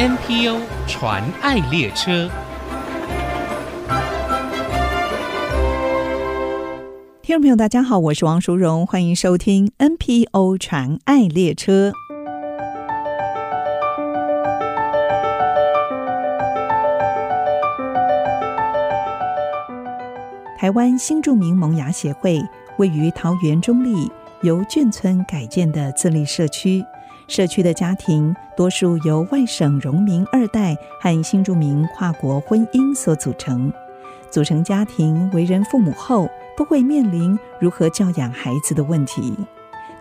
NPO 传爱列车，听众朋友，大家好，我是王淑荣，欢迎收听 NPO 传爱列车。台湾新住民萌芽协会位于桃园中坜，由眷村改建的自立社区。社区的家庭多数由外省荣民二代和新住民跨国婚姻所组成。组成家庭为人父母后，都会面临如何教养孩子的问题。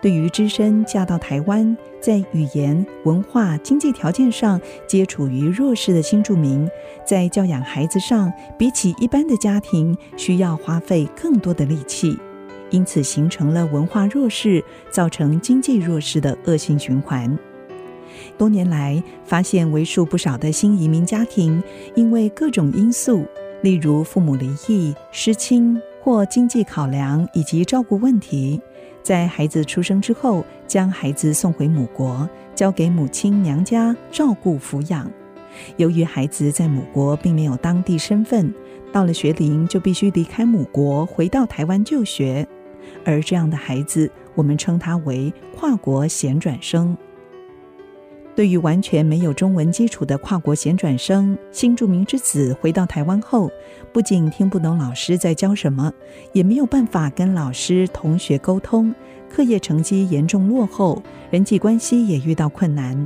对于只身嫁到台湾，在语言、文化、经济条件上皆处于弱势的新住民，在教养孩子上，比起一般的家庭，需要花费更多的力气。因此，形成了文化弱势，造成经济弱势的恶性循环。多年来，发现为数不少的新移民家庭，因为各种因素，例如父母离异、失亲或经济考量以及照顾问题，在孩子出生之后，将孩子送回母国，交给母亲娘家照顾抚养。由于孩子在母国并没有当地身份，到了学龄就必须离开母国，回到台湾就学。而这样的孩子，我们称他为跨国衔转生。对于完全没有中文基础的跨国衔转生，新住民之子回到台湾后，不仅听不懂老师在教什么，也没有办法跟老师、同学沟通，课业成绩严重落后，人际关系也遇到困难。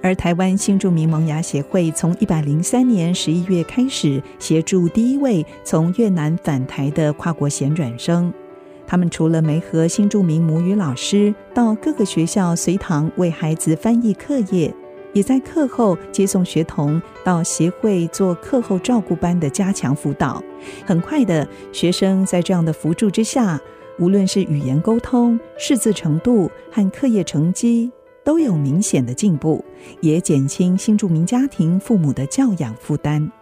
而台湾新住民萌芽协会从一百零三年十一月开始，协助第一位从越南返台的跨国衔转生。他们除了没和新住民母语老师到各个学校随堂为孩子翻译课业，也在课后接送学童到协会做课后照顾班的加强辅导。很快的，学生在这样的辅助之下，无论是语言沟通、识字程度和课业成绩，都有明显的进步，也减轻新住民家庭父母的教养负担。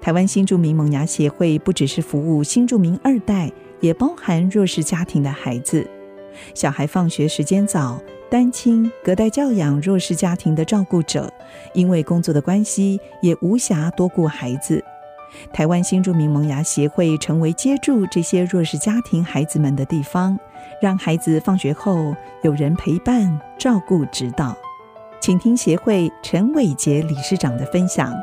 台湾新住民萌芽协会不只是服务新住民二代。也包含弱势家庭的孩子，小孩放学时间早，单亲隔代教养弱势家庭的照顾者，因为工作的关系，也无暇多顾孩子。台湾新住民萌芽协会成为接住这些弱势家庭孩子们的地方，让孩子放学后有人陪伴、照顾、指导。请听协会陈伟杰理事长的分享。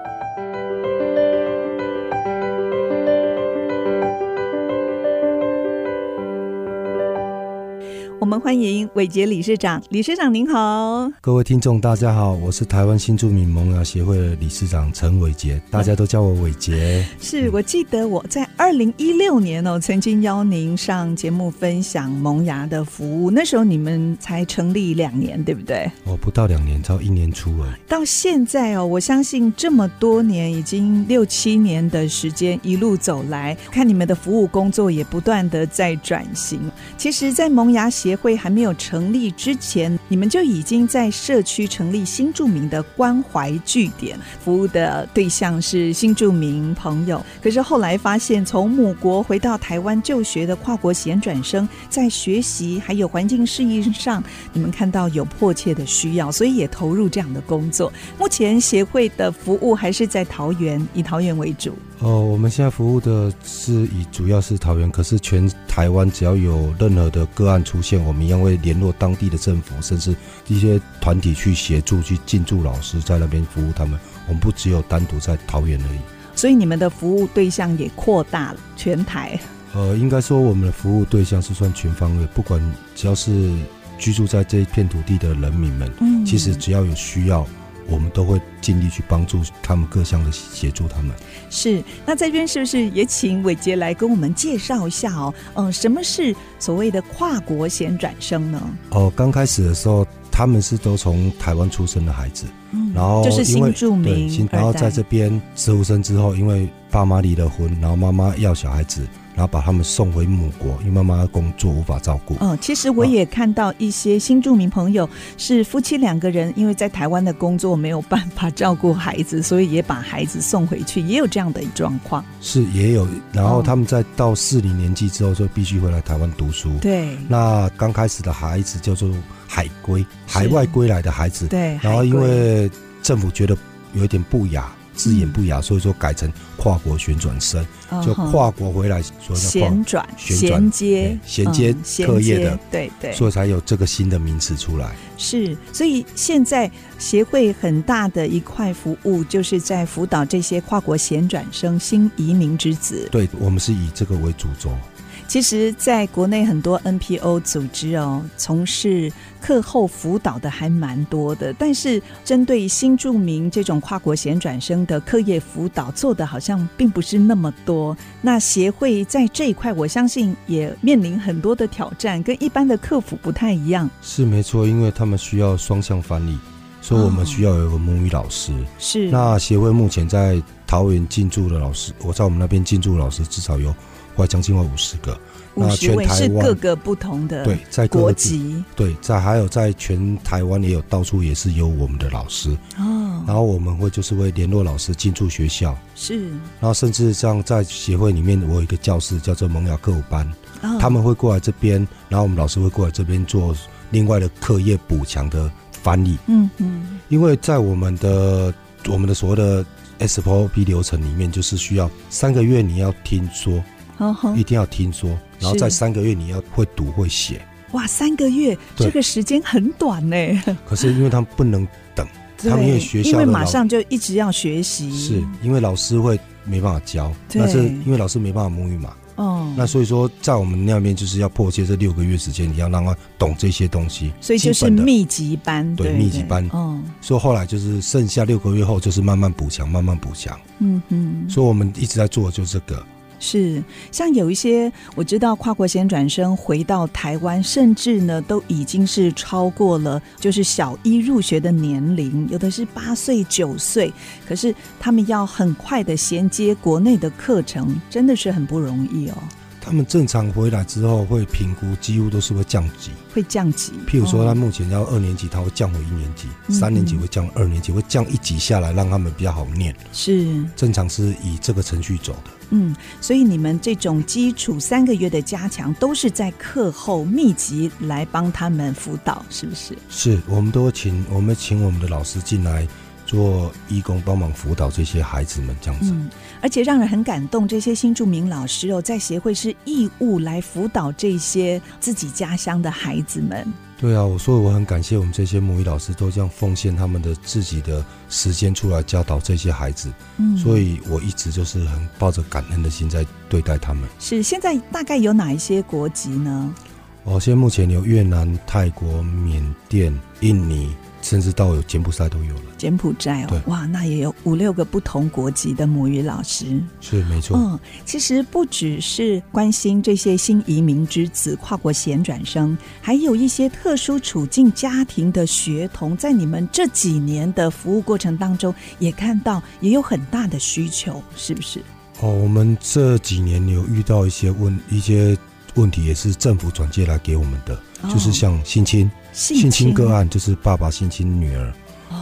我们欢迎伟杰理事长，理事长您好，各位听众大家好，我是台湾新住民萌芽协会的理事长陈伟杰，大家都叫我伟杰。是我记得我在二零一六年哦，曾经邀您上节目分享萌芽的服务，那时候你们才成立两年，对不对？哦，不到两年，到一年初了。到现在哦，我相信这么多年，已经六七年的时间，一路走来看你们的服务工作也不断的在转型。其实，在萌芽协会还没有成立之前，你们就已经在社区成立新住民的关怀据点，服务的对象是新住民朋友。可是后来发现，从母国回到台湾就学的跨国衔转生，在学习还有环境适应上，你们看到有迫切的需要，所以也投入这样的工作。目前协会的服务还是在桃园，以桃园为主。哦，我们现在服务的是以主要是桃园，可是全台湾只要有任何的个案出现，我们一样会联络当地的政府，甚至一些团体去协助去进驻老师在那边服务他们。我们不只有单独在桃园而已，所以你们的服务对象也扩大了全台。呃，应该说我们的服务对象是算全方位，不管只要是居住在这一片土地的人民们，嗯，其实只要有需要。我们都会尽力去帮助他们各项的协助他们。是，那这边是不是也请伟杰来跟我们介绍一下哦？嗯，什么是所谓的跨国衔转生呢？哦，刚开始的时候，他们是都从台湾出生的孩子，嗯，然后就是新住民，然后在这边十五生之后，因为爸妈离了婚，然后妈妈要小孩子。然后把他们送回母国，因为妈妈工作无法照顾。嗯，其实我也看到一些新住民朋友是夫妻两个人，因为在台湾的工作没有办法照顾孩子，所以也把孩子送回去，也有这样的状况。是也有，然后他们在到适龄年纪之后，就必须回来台湾读书。对。那刚开始的孩子叫做海归，海外归来的孩子。对。然后因为政府觉得有一点不雅。字眼不雅，所以说改成跨国旋转生，就跨国回来，所以叫旋转、衔接、衔接课业的，对对，所以才有这个新的名词出来。是，所以现在协会很大的一块服务，就是在辅导这些跨国衔转生、新移民之子。对，我们是以这个为主轴。其实，在国内很多 NPO 组织哦，从事课后辅导的还蛮多的，但是针对新住民这种跨国衔转生的课业辅导，做的好像并不是那么多。那协会在这一块，我相信也面临很多的挑战，跟一般的客服不太一样。是没错，因为他们需要双向翻译，所以我们需要有个母语老师。哦、是。那协会目前在桃园进驻的老师，我在我们那边进驻老师至少有。快将近快五十个，五十位是各个不同的对，在国籍。对，在还有在全台湾也有到处也是有我们的老师。哦，然后我们会就是会联络老师进驻学校。是，然后甚至像在协会里面，我有一个教室叫做萌芽课舞班，哦，他们会过来这边，然后我们老师会过来这边做另外的课业补强的翻译，嗯嗯，因为在我们的我们的所谓的 SOP 流程里面，就是需要三个月你要听说。一定要听说，然后在三个月你要会读会写。哇，三个月这个时间很短呢。可是因为他们不能等，他们因为学校因为马上就一直要学习，是因为老师会没办法教，那是因为老师没办法母语嘛。哦，那所以说在我们那边就是要迫切这六个月时间，你要让他懂这些东西。所以就是密集班，对，密集班。哦，所以后来就是剩下六个月后就是慢慢补强，慢慢补强。嗯嗯，所以我们一直在做的就是这个。是，像有一些我知道跨国先转生回到台湾，甚至呢都已经是超过了就是小一入学的年龄，有的是八岁九岁，可是他们要很快的衔接国内的课程，真的是很不容易哦。他们正常回来之后会评估，几乎都是会降级，会降级。譬如说，他目前要二年级，他会降回一年级；嗯、三年级会降二年级，会降一级下来，让他们比较好念。是正常是以这个程序走的。嗯，所以你们这种基础三个月的加强，都是在课后密集来帮他们辅导，是不是？是，我们都请我们请我们的老师进来。做义工帮忙辅导这些孩子们这样子，嗯，而且让人很感动。这些新住民老师哦，在协会是义务来辅导这些自己家乡的孩子们。对啊，我说我很感谢我们这些母语老师都这样奉献他们的自己的时间出来教导这些孩子。嗯，所以我一直就是很抱着感恩的心在对待他们。是，现在大概有哪一些国籍呢？哦，现在目前有越南、泰国、缅甸、印尼。甚至到有柬埔寨都有了。柬埔寨哦，哇，那也有五六个不同国籍的母语老师。是没错。嗯，其实不只是关心这些新移民之子、跨国衔转生，还有一些特殊处境家庭的学童，在你们这几年的服务过程当中，也看到也有很大的需求，是不是？哦，我们这几年有遇到一些问一些问题，也是政府转介来给我们的，哦、就是像性侵。性侵个案就是爸爸性侵女儿，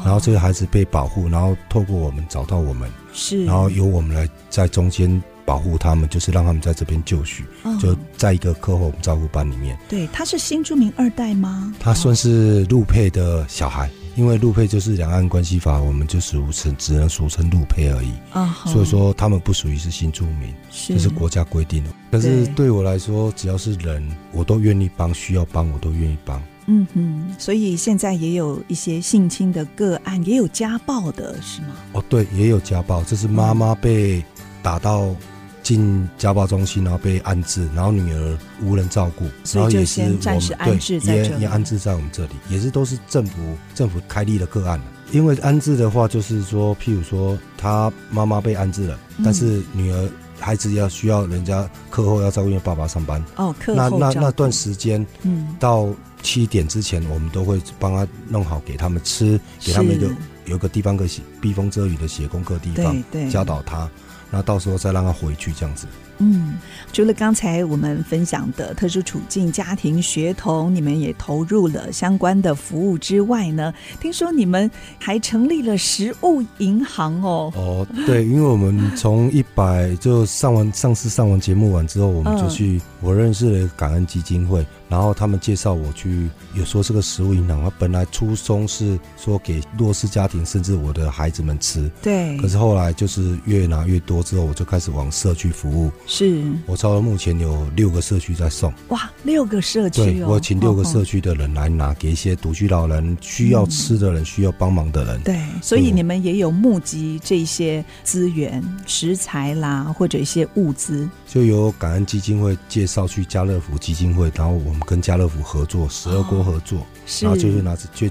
然后这个孩子被保护，然后透过我们找到我们，是，然后由我们来在中间保护他们，就是让他们在这边就绪，就在一个课后照顾班里面。对，他是新住民二代吗？他算是陆配的小孩，因为陆配就是两岸关系法，我们就俗称只能俗称陆配而已。啊，所以说他们不属于是新住民，这是国家规定的。可是对我来说，只要是人，我都愿意帮，需要帮我都愿意帮。嗯哼，所以现在也有一些性侵的个案，也有家暴的是吗？哦，对，也有家暴，这是妈妈被打到进家暴中心，然后被安置，然后女儿无人照顾，然后也是暂时安置在这里，也也安置在我们这里，也是都是政府政府开立的个案。因为安置的话，就是说，譬如说，他妈妈被安置了，嗯、但是女儿孩子要需要人家课后要照顾，因为爸爸上班。哦，课后那那那段时间，嗯，到。七点之前，我们都会帮他弄好，给他们吃，给他们一个有一个地方可以避风遮雨的写功课地方，对对，教导他，然后到时候再让他回去这样子。嗯，除了刚才我们分享的特殊处境家庭学童，你们也投入了相关的服务之外呢，听说你们还成立了食物银行哦。哦，对，因为我们从一百就上完上次上完节目完之后，我们就去、嗯、我认识了感恩基金会。然后他们介绍我去，有说这个食物营养，它本来初衷是说给弱势家庭，甚至我的孩子们吃。对。可是后来就是越拿越多之后，我就开始往社区服务。是。我超了目前有六个社区在送。哇，六个社区哦。对，我请六个社区的人来拿，给一些独居老人、需要吃的人、嗯、需要帮忙的人。对。所以你们也有募集这些资源、食材啦，或者一些物资。就由感恩基金会介绍去家乐福基金会，然后我们跟家乐福合作，十二锅合作，哦、然后就是拿着，就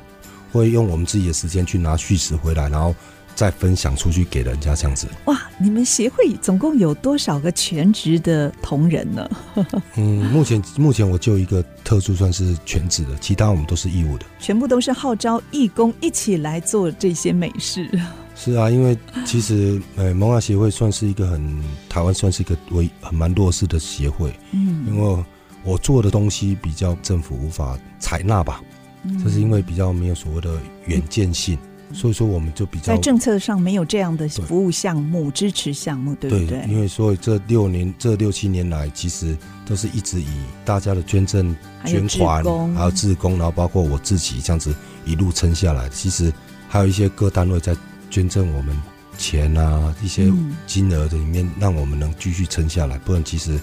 会用我们自己的时间去拿续食回来，然后再分享出去给人家这样子。哇，你们协会总共有多少个全职的同仁呢？嗯，目前目前我就一个特殊算是全职的，其他我们都是义务的，全部都是号召义工一起来做这些美事。是啊，因为其实 呃，萌芽协会算是一个很台湾算是一个为很蛮弱势的协会，嗯，因为我做的东西比较政府无法采纳吧，嗯，这是因为比较没有所谓的远见性，嗯，所以说我们就比较在政策上没有这样的服务项目支持项目，对不对？对，因为所以这六年这六七年来，其实都是一直以大家的捐赠、捐款还有自工，然后包括我自己这样子一路撑下来。其实还有一些各单位在。捐赠我们钱啊，一些金额的里面，让我们能继续撑下来。不然，其实。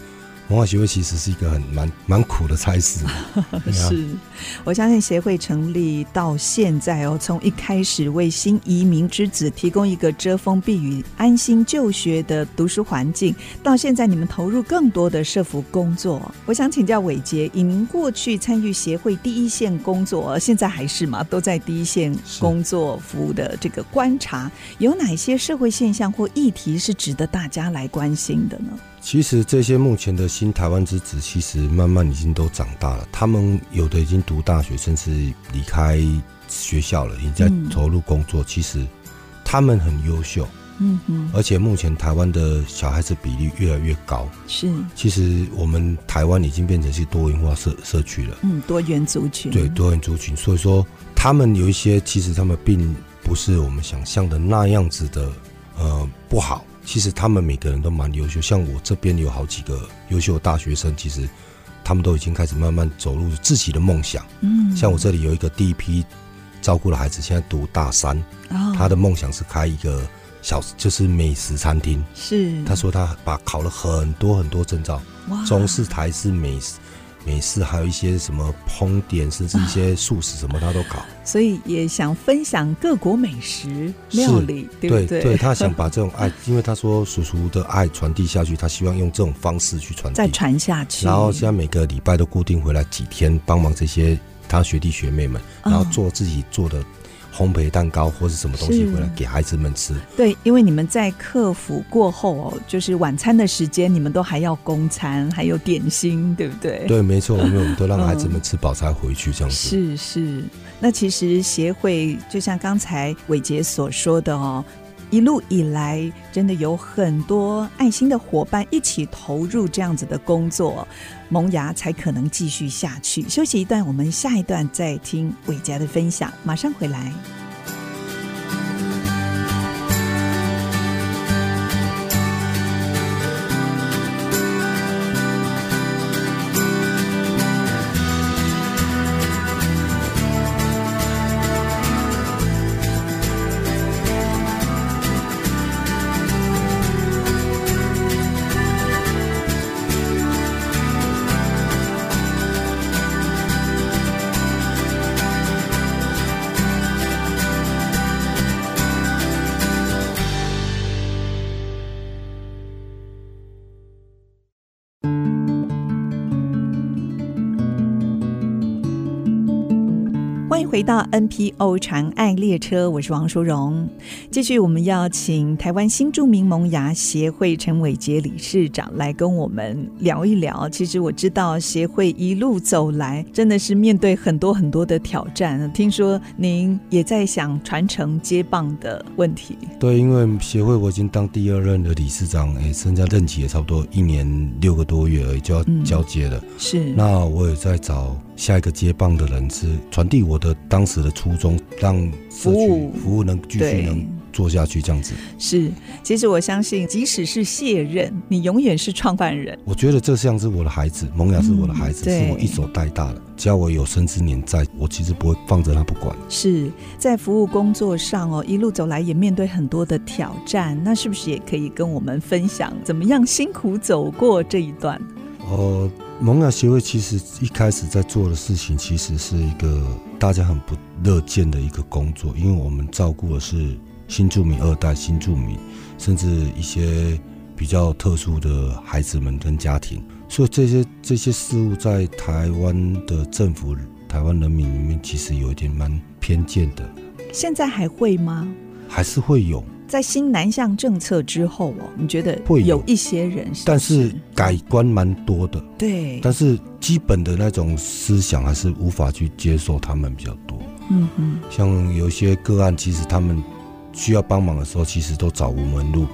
萌芽协会其实是一个很蛮蛮苦的差事，是。我相信协会成立到现在哦，从一开始为新移民之子提供一个遮风避雨、安心就学的读书环境，到现在你们投入更多的社服工作。我想请教伟杰，以您过去参与协会第一线工作，现在还是吗？都在第一线工作服务的这个观察，有哪些社会现象或议题是值得大家来关心的呢？其实这些目前的新台湾之子，其实慢慢已经都长大了。他们有的已经读大学，甚至离开学校了，已经在投入工作。嗯、其实他们很优秀，嗯嗯。而且目前台湾的小孩子比例越来越高。是。其实我们台湾已经变成是多元化社社区了。嗯，多元族群。对，多元族群。所以说，他们有一些，其实他们并不是我们想象的那样子的，呃，不好。其实他们每个人都蛮优秀，像我这边有好几个优秀的大学生，其实他们都已经开始慢慢走入自己的梦想。嗯，像我这里有一个第一批照顾的孩子，现在读大三，哦，他的梦想是开一个小就是美食餐厅。是，他说他把考了很多很多证照，中式、台式美食。美式还有一些什么烹点，甚至一些素食什么，他都搞。所以也想分享各国美食料理，对不对？对，对，他想把这种爱，因为他说叔叔的爱传递下去，他希望用这种方式去传递，再传下去。然后现在每个礼拜都固定回来几天，帮忙这些他学弟学妹们，然后做自己做的。烘焙蛋糕或是什么东西回来给孩子们吃？对，因为你们在客服过后哦，就是晚餐的时间，你们都还要供餐，还有点心，对不对？对，没错，因为我们都让孩子们吃饱才回去这样子。是是，那其实协会就像刚才伟杰所说的哦。一路以来，真的有很多爱心的伙伴一起投入这样子的工作，萌芽才可能继续下去。休息一段，我们下一段再听伟嘉的分享，马上回来。回到 NPO 长爱列车，我是王淑荣。继续，我们要请台湾新著名萌芽协会陈伟杰理事长来跟我们聊一聊。其实我知道协会一路走来，真的是面对很多很多的挑战。听说您也在想传承接棒的问题。对，因为协会我已经当第二任的理事长，哎，剩下任期也差不多一年六个多月而已，就要交接了。嗯、是，那我也在找下一个接棒的人，是传递我。的当时的初衷，让社区服务能继续能做下去，这样子是。其实我相信，即使是卸任，你永远是创办人。我觉得这像是我的孩子，萌芽是我的孩子，嗯、是我一手带大的。只要我有生之年在，我其实不会放着他不管。是在服务工作上哦，一路走来也面对很多的挑战，那是不是也可以跟我们分享，怎么样辛苦走过这一段？哦。萌芽协会其实一开始在做的事情，其实是一个大家很不乐见的一个工作，因为我们照顾的是新住民二代、新住民，甚至一些比较特殊的孩子们跟家庭，所以这些这些事物在台湾的政府、台湾人民里面，其实有一点蛮偏见的。现在还会吗？还是会有。在新南向政策之后哦，你觉得会有一些人但是改观蛮多的，对。但是基本的那种思想还是无法去接受他们比较多。嗯嗯，像有些个案，其实他们需要帮忙的时候，其实都找无门路。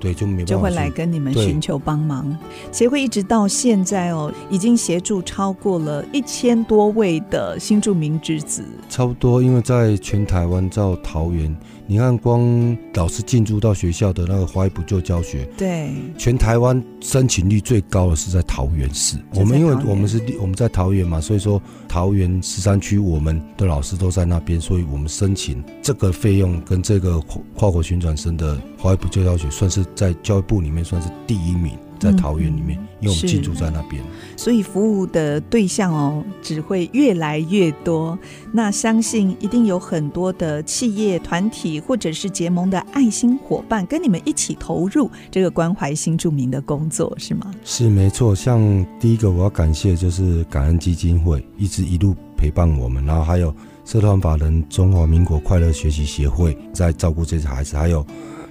对，就没办法就会来跟你们寻求帮忙。协会一直到现在哦，已经协助超过了一千多位的新住民之子。差不多，因为在全台湾，到桃园，你看光老师进驻到学校的那个华裔补救教学，对，全台湾申请率最高的是在桃园市。我们因为我们是我们在桃园嘛，所以说桃园十三区我们的老师都在那边，所以我们申请这个费用跟这个跨国旋转生的华裔补救教学算是。在教育部里面算是第一名，在桃园里面，嗯、因为我们进驻在那边，所以服务的对象哦，只会越来越多。那相信一定有很多的企业团体或者是结盟的爱心伙伴，跟你们一起投入这个关怀新住民的工作，是吗？是没错。像第一个我要感谢就是感恩基金会，一直一路陪伴我们，然后还有社团法人中华民国快乐学习协会在照顾这些孩子，还有。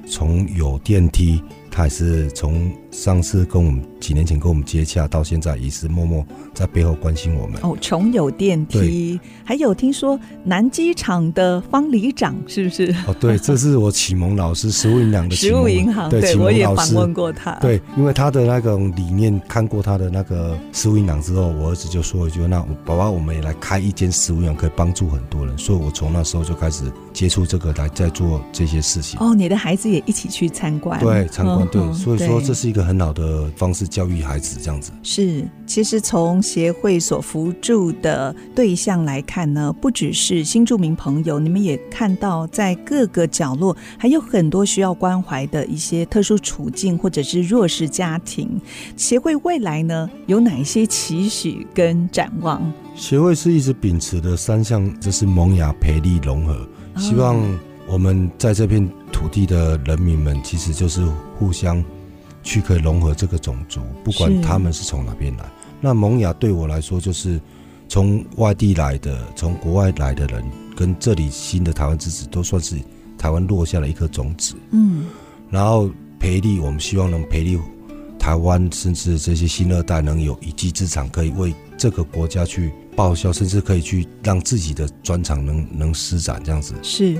从有电梯，他也是从上次跟我们几年前跟我们接洽，到现在也是默默在背后关心我们。哦，穷有电梯，还有听说南机场的方里长是不是？哦，对，这是我启蒙老师，食物银行的食物银行，对，对我也访问过他。对，因为他的那个理念，看过他的那个食物银行之后，我儿子就说一句：“那爸爸，我们也来开一间食物银行，可以帮助很多人。”所以，我从那时候就开始接触这个，来在做这些事情。哦，你的孩子也一起去参观？对，参观。对，所以说这是一个很好的方式教育孩子，这样子。是，其实从协会所扶助的对象来看呢，不只是新住民朋友，你们也看到在各个角落还有很多需要关怀的一些特殊处境或者是弱势家庭。协会未来呢，有哪一些期许跟展望？协会是一直秉持的三项，就是萌芽、培力、融合，希望我们在这片土地的人民们，其实就是互相。去可以融合这个种族，不管他们是从哪边来。那萌芽对我来说，就是从外地来的，从国外来的人，跟这里新的台湾之子，都算是台湾落下了一颗种子。嗯，然后培力，我们希望能培力台湾，甚至这些新二代能有一技之长，可以为这个国家去报效，甚至可以去让自己的专长能能施展这样子。是，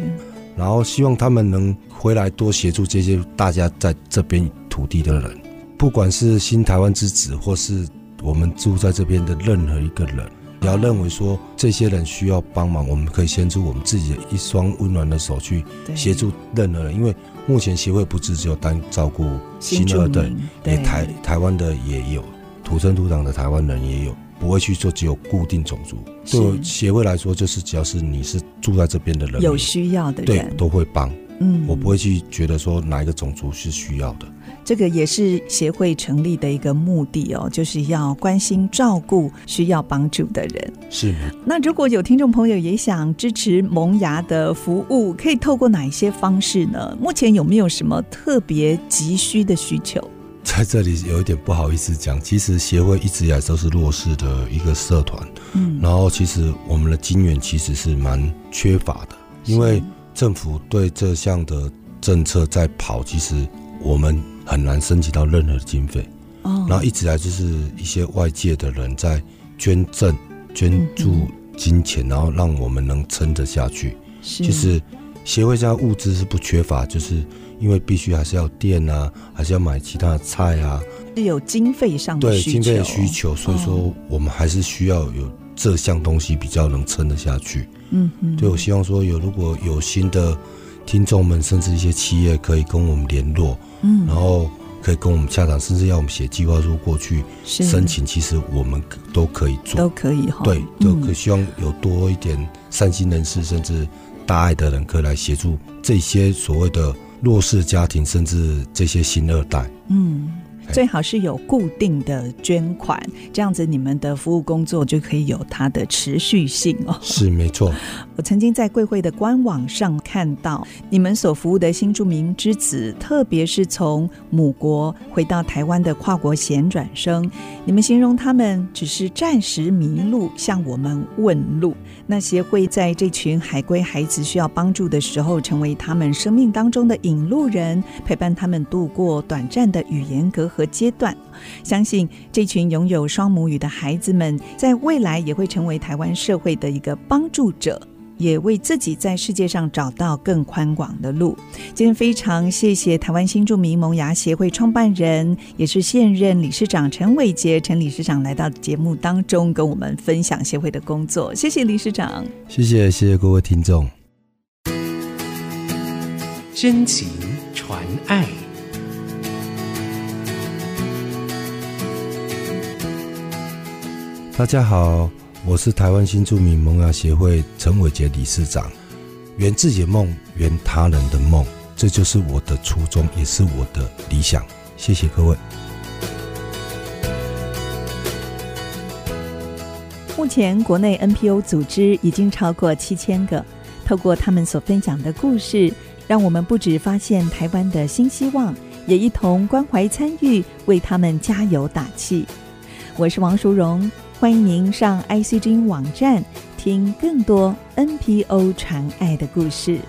然后希望他们能回来多协助这些大家在这边。土地的人，不管是新台湾之子，或是我们住在这边的任何一个人，你要认为说这些人需要帮忙，我们可以伸出我们自己的一双温暖的手去协助任何人。因为目前协会不只只有单照顾新二代，也台台湾的也有土生土长的台湾人也有，不会去做只有固定种族。对协会来说，就是只要是你是住在这边的人，有需要的人，对，都会帮。嗯，我不会去觉得说哪一个种族是需要的。这个也是协会成立的一个目的哦，就是要关心照顾需要帮助的人。是。那如果有听众朋友也想支持萌芽的服务，可以透过哪一些方式呢？目前有没有什么特别急需的需求？在这里有一点不好意思讲，其实协会一直以来都是弱势的一个社团，嗯，然后其实我们的金源其实是蛮缺乏的，因为政府对这项的政策在跑，其实我们很难申请到任何的经费，哦，然后一直来就是一些外界的人在捐赠、捐助金钱，然后让我们能撑得下去。是，其实协会现在物资是不缺乏，就是。因为必须还是要电啊，还是要买其他的菜啊，是有经费上的。对，经费的需求，所以说我们还是需要有这项东西比较能撑得下去。嗯嗯，对，我希望说有如果有新的听众们，甚至一些企业可以跟我们联络，嗯，然后可以跟我们洽谈，甚至要我们写计划书过去申请，其实我们都可以做，都可以哈。对，都可希望有多一点善心人士，甚至大爱的人，可以来协助这些所谓的。弱势家庭，甚至这些新二代，嗯。最好是有固定的捐款，这样子你们的服务工作就可以有它的持续性哦。是没错。我曾经在贵会的官网上看到你们所服务的新住民之子，特别是从母国回到台湾的跨国衔转生，你们形容他们只是暂时迷路，向我们问路。那协会在这群海归孩子需要帮助的时候，成为他们生命当中的引路人，陪伴他们度过短暂的语言隔阂和阶段，相信这群拥有双母语的孩子们，在未来也会成为台湾社会的一个帮助者，也为自己在世界上找到更宽广的路。今天非常谢谢台湾新住民萌芽协会创办人，也是现任理事长陈伟杰陈理事长来到节目当中，跟我们分享协会的工作。谢谢理事长，谢谢谢谢各位听众，真情传爱。大家好，我是台湾新住民萌芽协会陈伟杰理事长。圆自己的梦，圆他人的梦，这就是我的初衷，也是我的理想。谢谢各位。目前国内 NPO 组织已经超过七千个，透过他们所分享的故事，让我们不止发现台湾的新希望，也一同关怀参与，为他们加油打气。我是王淑荣。欢迎您上 ICG 网站听更多 NPO 传爱的故事。